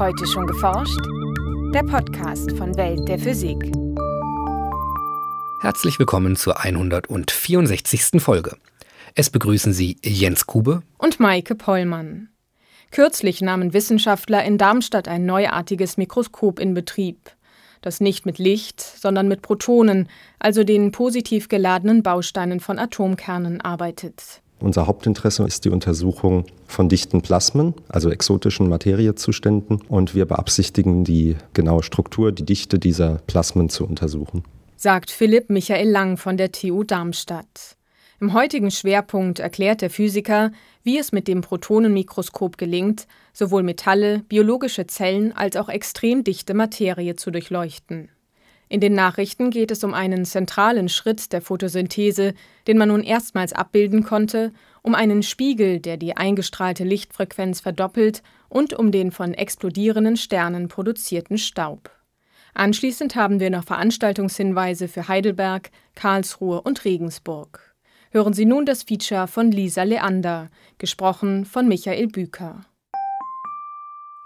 Heute schon geforscht? Der Podcast von Welt der Physik. Herzlich willkommen zur 164. Folge. Es begrüßen Sie Jens Kube und Maike Pollmann. Kürzlich nahmen Wissenschaftler in Darmstadt ein neuartiges Mikroskop in Betrieb, das nicht mit Licht, sondern mit Protonen, also den positiv geladenen Bausteinen von Atomkernen, arbeitet. Unser Hauptinteresse ist die Untersuchung von dichten Plasmen, also exotischen Materiezuständen. Und wir beabsichtigen, die genaue Struktur, die Dichte dieser Plasmen zu untersuchen. Sagt Philipp Michael Lang von der TU Darmstadt. Im heutigen Schwerpunkt erklärt der Physiker, wie es mit dem Protonenmikroskop gelingt, sowohl Metalle, biologische Zellen als auch extrem dichte Materie zu durchleuchten. In den Nachrichten geht es um einen zentralen Schritt der Photosynthese, den man nun erstmals abbilden konnte, um einen Spiegel, der die eingestrahlte Lichtfrequenz verdoppelt, und um den von explodierenden Sternen produzierten Staub. Anschließend haben wir noch Veranstaltungshinweise für Heidelberg, Karlsruhe und Regensburg. Hören Sie nun das Feature von Lisa Leander, gesprochen von Michael Büker.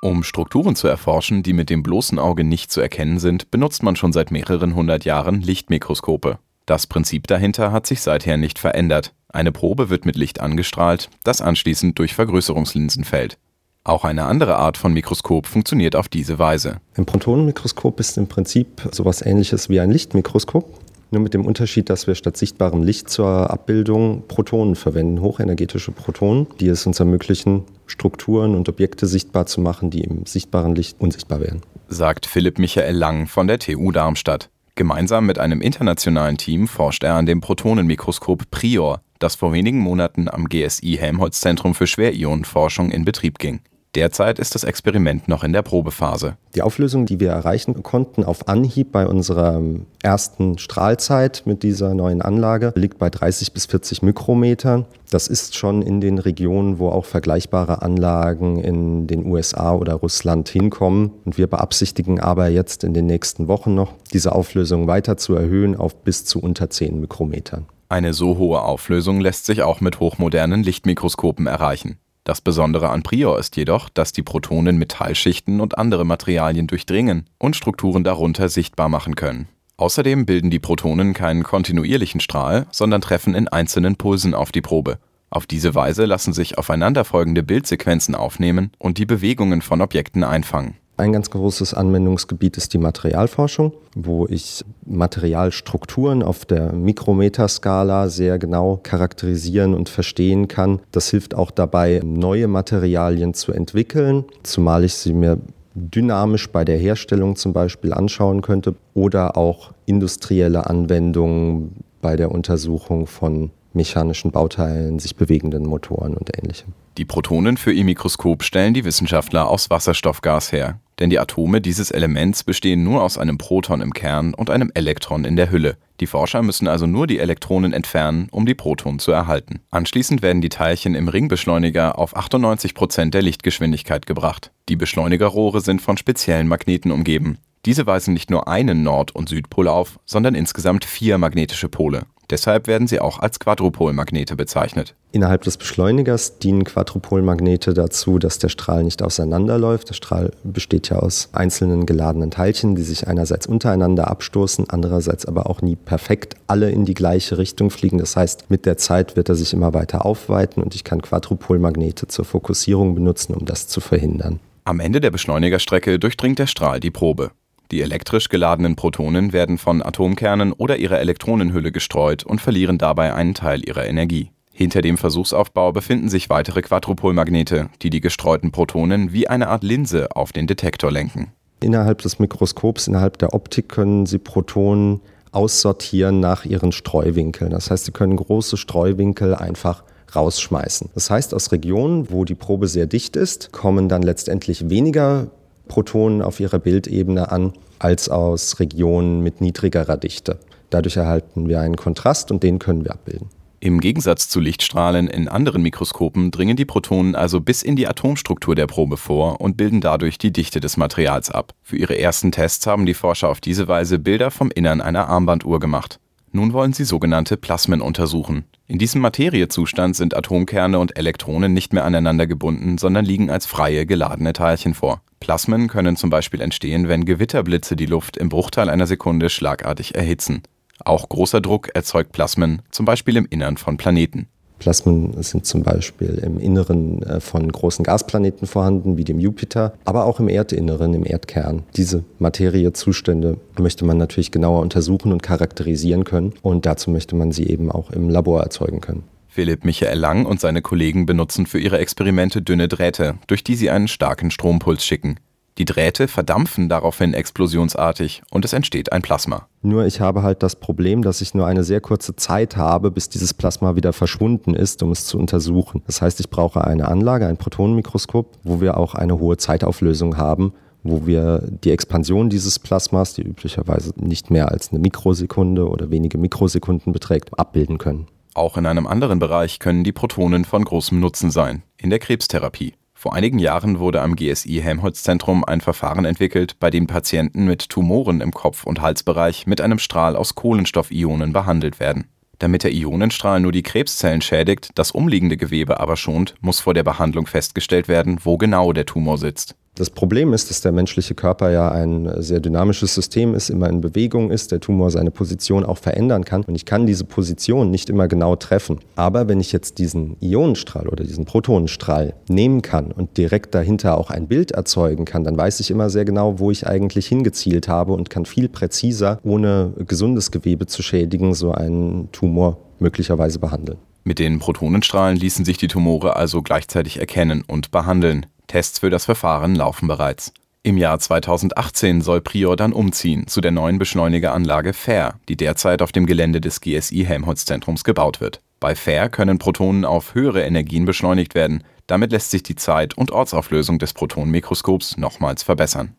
Um Strukturen zu erforschen, die mit dem bloßen Auge nicht zu erkennen sind, benutzt man schon seit mehreren hundert Jahren Lichtmikroskope. Das Prinzip dahinter hat sich seither nicht verändert. Eine Probe wird mit Licht angestrahlt, das anschließend durch Vergrößerungslinsen fällt. Auch eine andere Art von Mikroskop funktioniert auf diese Weise. Ein Protonenmikroskop ist im Prinzip sowas ähnliches wie ein Lichtmikroskop. Nur mit dem Unterschied, dass wir statt sichtbarem Licht zur Abbildung Protonen verwenden, hochenergetische Protonen, die es uns ermöglichen, Strukturen und Objekte sichtbar zu machen, die im sichtbaren Licht unsichtbar wären. Sagt Philipp Michael Lang von der TU Darmstadt. Gemeinsam mit einem internationalen Team forscht er an dem Protonenmikroskop Prior, das vor wenigen Monaten am GSI Helmholtz Zentrum für Schwerionenforschung in Betrieb ging. Derzeit ist das Experiment noch in der Probephase. Die Auflösung, die wir erreichen konnten auf Anhieb bei unserer ersten Strahlzeit mit dieser neuen Anlage, liegt bei 30 bis 40 Mikrometern. Das ist schon in den Regionen, wo auch vergleichbare Anlagen in den USA oder Russland hinkommen. Und wir beabsichtigen aber jetzt in den nächsten Wochen noch, diese Auflösung weiter zu erhöhen auf bis zu unter 10 Mikrometern. Eine so hohe Auflösung lässt sich auch mit hochmodernen Lichtmikroskopen erreichen. Das Besondere an Prior ist jedoch, dass die Protonen Metallschichten und andere Materialien durchdringen und Strukturen darunter sichtbar machen können. Außerdem bilden die Protonen keinen kontinuierlichen Strahl, sondern treffen in einzelnen Pulsen auf die Probe. Auf diese Weise lassen sich aufeinanderfolgende Bildsequenzen aufnehmen und die Bewegungen von Objekten einfangen. Ein ganz großes Anwendungsgebiet ist die Materialforschung, wo ich Materialstrukturen auf der Mikrometerskala sehr genau charakterisieren und verstehen kann. Das hilft auch dabei, neue Materialien zu entwickeln, zumal ich sie mir dynamisch bei der Herstellung zum Beispiel anschauen könnte oder auch industrielle Anwendungen bei der Untersuchung von mechanischen Bauteilen, sich bewegenden Motoren und ähnlichem. Die Protonen für ihr Mikroskop stellen die Wissenschaftler aus Wasserstoffgas her, denn die Atome dieses Elements bestehen nur aus einem Proton im Kern und einem Elektron in der Hülle. Die Forscher müssen also nur die Elektronen entfernen, um die Protonen zu erhalten. Anschließend werden die Teilchen im Ringbeschleuniger auf 98 Prozent der Lichtgeschwindigkeit gebracht. Die Beschleunigerrohre sind von speziellen Magneten umgeben. Diese weisen nicht nur einen Nord- und Südpol auf, sondern insgesamt vier magnetische Pole. Deshalb werden sie auch als Quadrupolmagnete bezeichnet. Innerhalb des Beschleunigers dienen Quadrupolmagnete dazu, dass der Strahl nicht auseinanderläuft. Der Strahl besteht ja aus einzelnen geladenen Teilchen, die sich einerseits untereinander abstoßen, andererseits aber auch nie perfekt alle in die gleiche Richtung fliegen. Das heißt, mit der Zeit wird er sich immer weiter aufweiten und ich kann Quadrupolmagnete zur Fokussierung benutzen, um das zu verhindern. Am Ende der Beschleunigerstrecke durchdringt der Strahl die Probe. Die elektrisch geladenen Protonen werden von Atomkernen oder ihrer Elektronenhülle gestreut und verlieren dabei einen Teil ihrer Energie. Hinter dem Versuchsaufbau befinden sich weitere Quadrupolmagnete, die die gestreuten Protonen wie eine Art Linse auf den Detektor lenken. Innerhalb des Mikroskops, innerhalb der Optik können Sie Protonen aussortieren nach ihren Streuwinkeln. Das heißt, Sie können große Streuwinkel einfach rausschmeißen. Das heißt, aus Regionen, wo die Probe sehr dicht ist, kommen dann letztendlich weniger Protonen auf ihrer Bildebene an als aus Regionen mit niedrigerer Dichte. Dadurch erhalten wir einen Kontrast und den können wir abbilden. Im Gegensatz zu Lichtstrahlen in anderen Mikroskopen dringen die Protonen also bis in die Atomstruktur der Probe vor und bilden dadurch die Dichte des Materials ab. Für ihre ersten Tests haben die Forscher auf diese Weise Bilder vom Innern einer Armbanduhr gemacht. Nun wollen sie sogenannte Plasmen untersuchen, In diesem Materiezustand sind Atomkerne und Elektronen nicht mehr aneinander gebunden, sondern liegen als freie, geladene Teilchen vor. Plasmen können zum Beispiel entstehen, wenn Gewitterblitze die Luft im Bruchteil einer Sekunde schlagartig erhitzen. Auch großer Druck erzeugt Plasmen, zum Beispiel im Innern von Planeten. Plasmen sind zum Beispiel im Inneren äh, von großen Gasplaneten vorhanden, wie dem Jupiter, aber auch im Erdinneren, im Erdkern. Diese Materiezustände möchte man natürlich genauer untersuchen und charakterisieren können und dazu möchte man sie eben auch im Labor erzeugen können. Philipp Michael Lang und seine Kollegen benutzen für ihre Experimente dünne Drähte, durch die sie einen starken Strompuls schicken. Die Drähte verdampfen daraufhin explosionsartig und es entsteht ein Plasma. Nur ich habe halt das Problem, dass ich nur eine sehr kurze Zeit habe, bis dieses Plasma wieder verschwunden ist, um es zu untersuchen. Das heißt, ich brauche eine Anlage, ein Protonenmikroskop, wo wir auch eine hohe Zeitauflösung haben, wo wir die Expansion dieses Plasmas, die üblicherweise nicht mehr als eine Mikrosekunde oder wenige Mikrosekunden beträgt, abbilden können. Auch in einem anderen Bereich können die Protonen von großem Nutzen sein, in der Krebstherapie. Vor einigen Jahren wurde am GSI Helmholtz-Zentrum ein Verfahren entwickelt, bei dem Patienten mit Tumoren im Kopf- und Halsbereich mit einem Strahl aus Kohlenstoffionen behandelt werden. Damit der Ionenstrahl nur die Krebszellen schädigt, das umliegende Gewebe aber schont, muss vor der Behandlung festgestellt werden, wo genau der Tumor sitzt. Das Problem ist, dass der menschliche Körper ja ein sehr dynamisches System ist, immer in Bewegung ist, der Tumor seine Position auch verändern kann und ich kann diese Position nicht immer genau treffen. Aber wenn ich jetzt diesen Ionenstrahl oder diesen Protonenstrahl nehmen kann und direkt dahinter auch ein Bild erzeugen kann, dann weiß ich immer sehr genau, wo ich eigentlich hingezielt habe und kann viel präziser, ohne gesundes Gewebe zu schädigen, so einen Tumor möglicherweise behandeln. Mit den Protonenstrahlen ließen sich die Tumore also gleichzeitig erkennen und behandeln. Tests für das Verfahren laufen bereits. Im Jahr 2018 soll Prior dann umziehen zu der neuen Beschleunigeranlage FAIR, die derzeit auf dem Gelände des GSI Helmholtz-Zentrums gebaut wird. Bei FAIR können Protonen auf höhere Energien beschleunigt werden. Damit lässt sich die Zeit- und Ortsauflösung des Protonenmikroskops nochmals verbessern.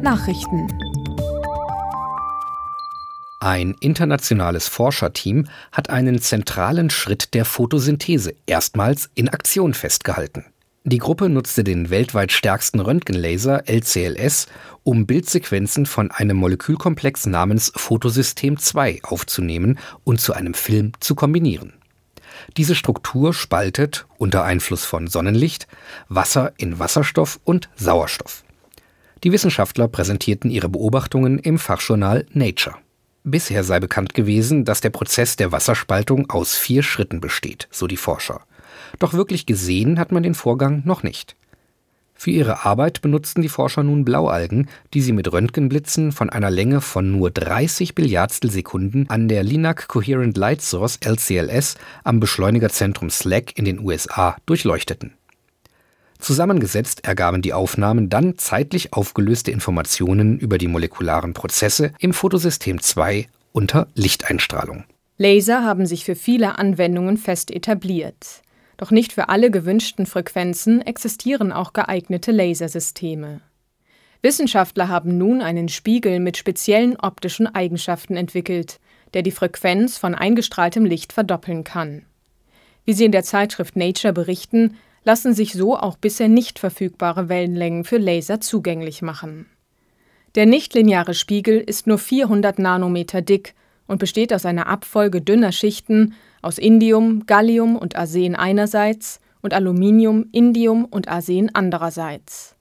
Nachrichten ein internationales Forscherteam hat einen zentralen Schritt der Photosynthese erstmals in Aktion festgehalten. Die Gruppe nutzte den weltweit stärksten Röntgenlaser LCLS, um Bildsequenzen von einem Molekülkomplex namens Photosystem 2 aufzunehmen und zu einem Film zu kombinieren. Diese Struktur spaltet unter Einfluss von Sonnenlicht Wasser in Wasserstoff und Sauerstoff. Die Wissenschaftler präsentierten ihre Beobachtungen im Fachjournal Nature. Bisher sei bekannt gewesen, dass der Prozess der Wasserspaltung aus vier Schritten besteht, so die Forscher. Doch wirklich gesehen hat man den Vorgang noch nicht. Für ihre Arbeit benutzten die Forscher nun Blaualgen, die sie mit Röntgenblitzen von einer Länge von nur 30 Billiardstel Sekunden an der LINAC Coherent Light Source LCLS am Beschleunigerzentrum SLAC in den USA durchleuchteten. Zusammengesetzt ergaben die Aufnahmen dann zeitlich aufgelöste Informationen über die molekularen Prozesse im Photosystem 2 unter Lichteinstrahlung. Laser haben sich für viele Anwendungen fest etabliert. Doch nicht für alle gewünschten Frequenzen existieren auch geeignete Lasersysteme. Wissenschaftler haben nun einen Spiegel mit speziellen optischen Eigenschaften entwickelt, der die Frequenz von eingestrahltem Licht verdoppeln kann. Wie sie in der Zeitschrift Nature berichten, lassen sich so auch bisher nicht verfügbare Wellenlängen für Laser zugänglich machen. Der nichtlineare Spiegel ist nur 400 Nanometer dick und besteht aus einer Abfolge dünner Schichten aus Indium, Gallium und Arsen einerseits und Aluminium, Indium und Arsen andererseits.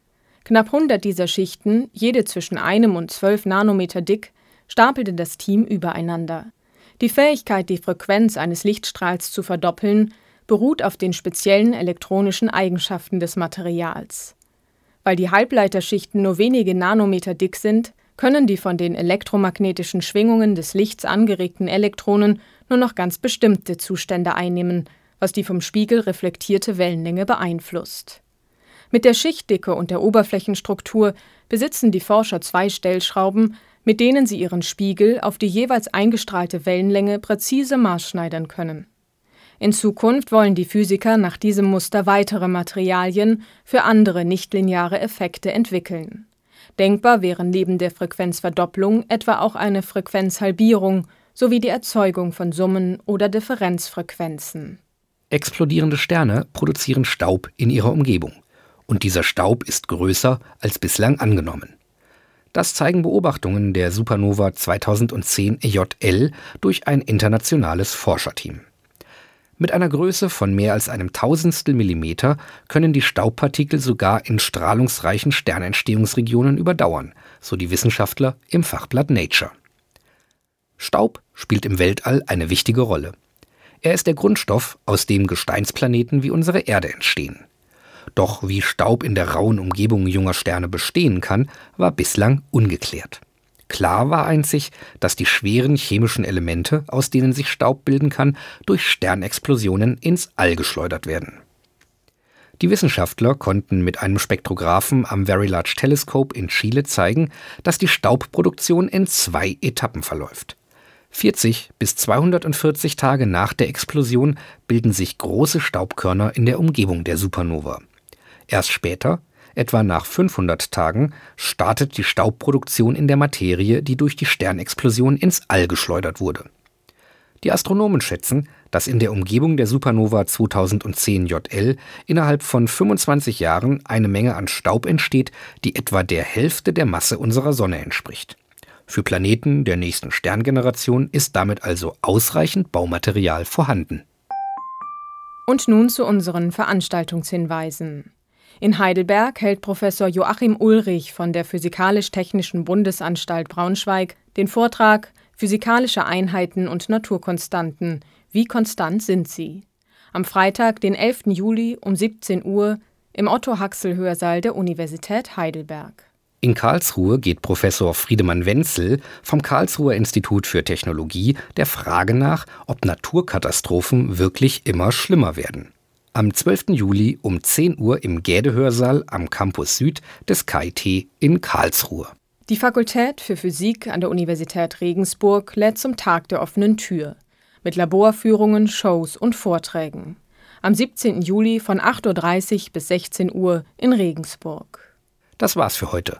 Knapp 100 dieser Schichten, jede zwischen einem und 12 Nanometer dick, stapelte das Team übereinander. Die Fähigkeit, die Frequenz eines Lichtstrahls zu verdoppeln, beruht auf den speziellen elektronischen Eigenschaften des Materials. Weil die Halbleiterschichten nur wenige Nanometer dick sind, können die von den elektromagnetischen Schwingungen des Lichts angeregten Elektronen nur noch ganz bestimmte Zustände einnehmen, was die vom Spiegel reflektierte Wellenlänge beeinflusst. Mit der Schichtdicke und der Oberflächenstruktur besitzen die Forscher zwei Stellschrauben, mit denen sie ihren Spiegel auf die jeweils eingestrahlte Wellenlänge präzise maßschneidern können. In Zukunft wollen die Physiker nach diesem Muster weitere Materialien für andere nichtlineare Effekte entwickeln. Denkbar wären neben der Frequenzverdopplung etwa auch eine Frequenzhalbierung sowie die Erzeugung von Summen oder Differenzfrequenzen. Explodierende Sterne produzieren Staub in ihrer Umgebung. Und dieser Staub ist größer als bislang angenommen. Das zeigen Beobachtungen der Supernova 2010 EJL durch ein internationales Forscherteam. Mit einer Größe von mehr als einem Tausendstel Millimeter können die Staubpartikel sogar in strahlungsreichen Sternentstehungsregionen überdauern, so die Wissenschaftler im Fachblatt Nature. Staub spielt im Weltall eine wichtige Rolle. Er ist der Grundstoff, aus dem Gesteinsplaneten wie unsere Erde entstehen. Doch wie Staub in der rauen Umgebung junger Sterne bestehen kann, war bislang ungeklärt. Klar war einzig, dass die schweren chemischen Elemente, aus denen sich Staub bilden kann, durch Sternexplosionen ins All geschleudert werden. Die Wissenschaftler konnten mit einem Spektrographen am Very Large Telescope in Chile zeigen, dass die Staubproduktion in zwei Etappen verläuft. 40 bis 240 Tage nach der Explosion bilden sich große Staubkörner in der Umgebung der Supernova. Erst später, etwa nach 500 Tagen, startet die Staubproduktion in der Materie, die durch die Sternexplosion ins All geschleudert wurde. Die Astronomen schätzen, dass in der Umgebung der Supernova 2010 JL innerhalb von 25 Jahren eine Menge an Staub entsteht, die etwa der Hälfte der Masse unserer Sonne entspricht. Für Planeten der nächsten Sterngeneration ist damit also ausreichend Baumaterial vorhanden. Und nun zu unseren Veranstaltungshinweisen. In Heidelberg hält Professor Joachim Ulrich von der Physikalisch-Technischen Bundesanstalt Braunschweig den Vortrag Physikalische Einheiten und Naturkonstanten. Wie konstant sind sie? Am Freitag, den 11. Juli um 17 Uhr im Otto-Haxel-Hörsaal der Universität Heidelberg. In Karlsruhe geht Professor Friedemann Wenzel vom Karlsruher Institut für Technologie der Frage nach, ob Naturkatastrophen wirklich immer schlimmer werden. Am 12. Juli um 10 Uhr im Gädehörsaal am Campus Süd des KIT in Karlsruhe. Die Fakultät für Physik an der Universität Regensburg lädt zum Tag der offenen Tür mit Laborführungen, Shows und Vorträgen. Am 17. Juli von 8.30 Uhr bis 16 Uhr in Regensburg. Das war's für heute.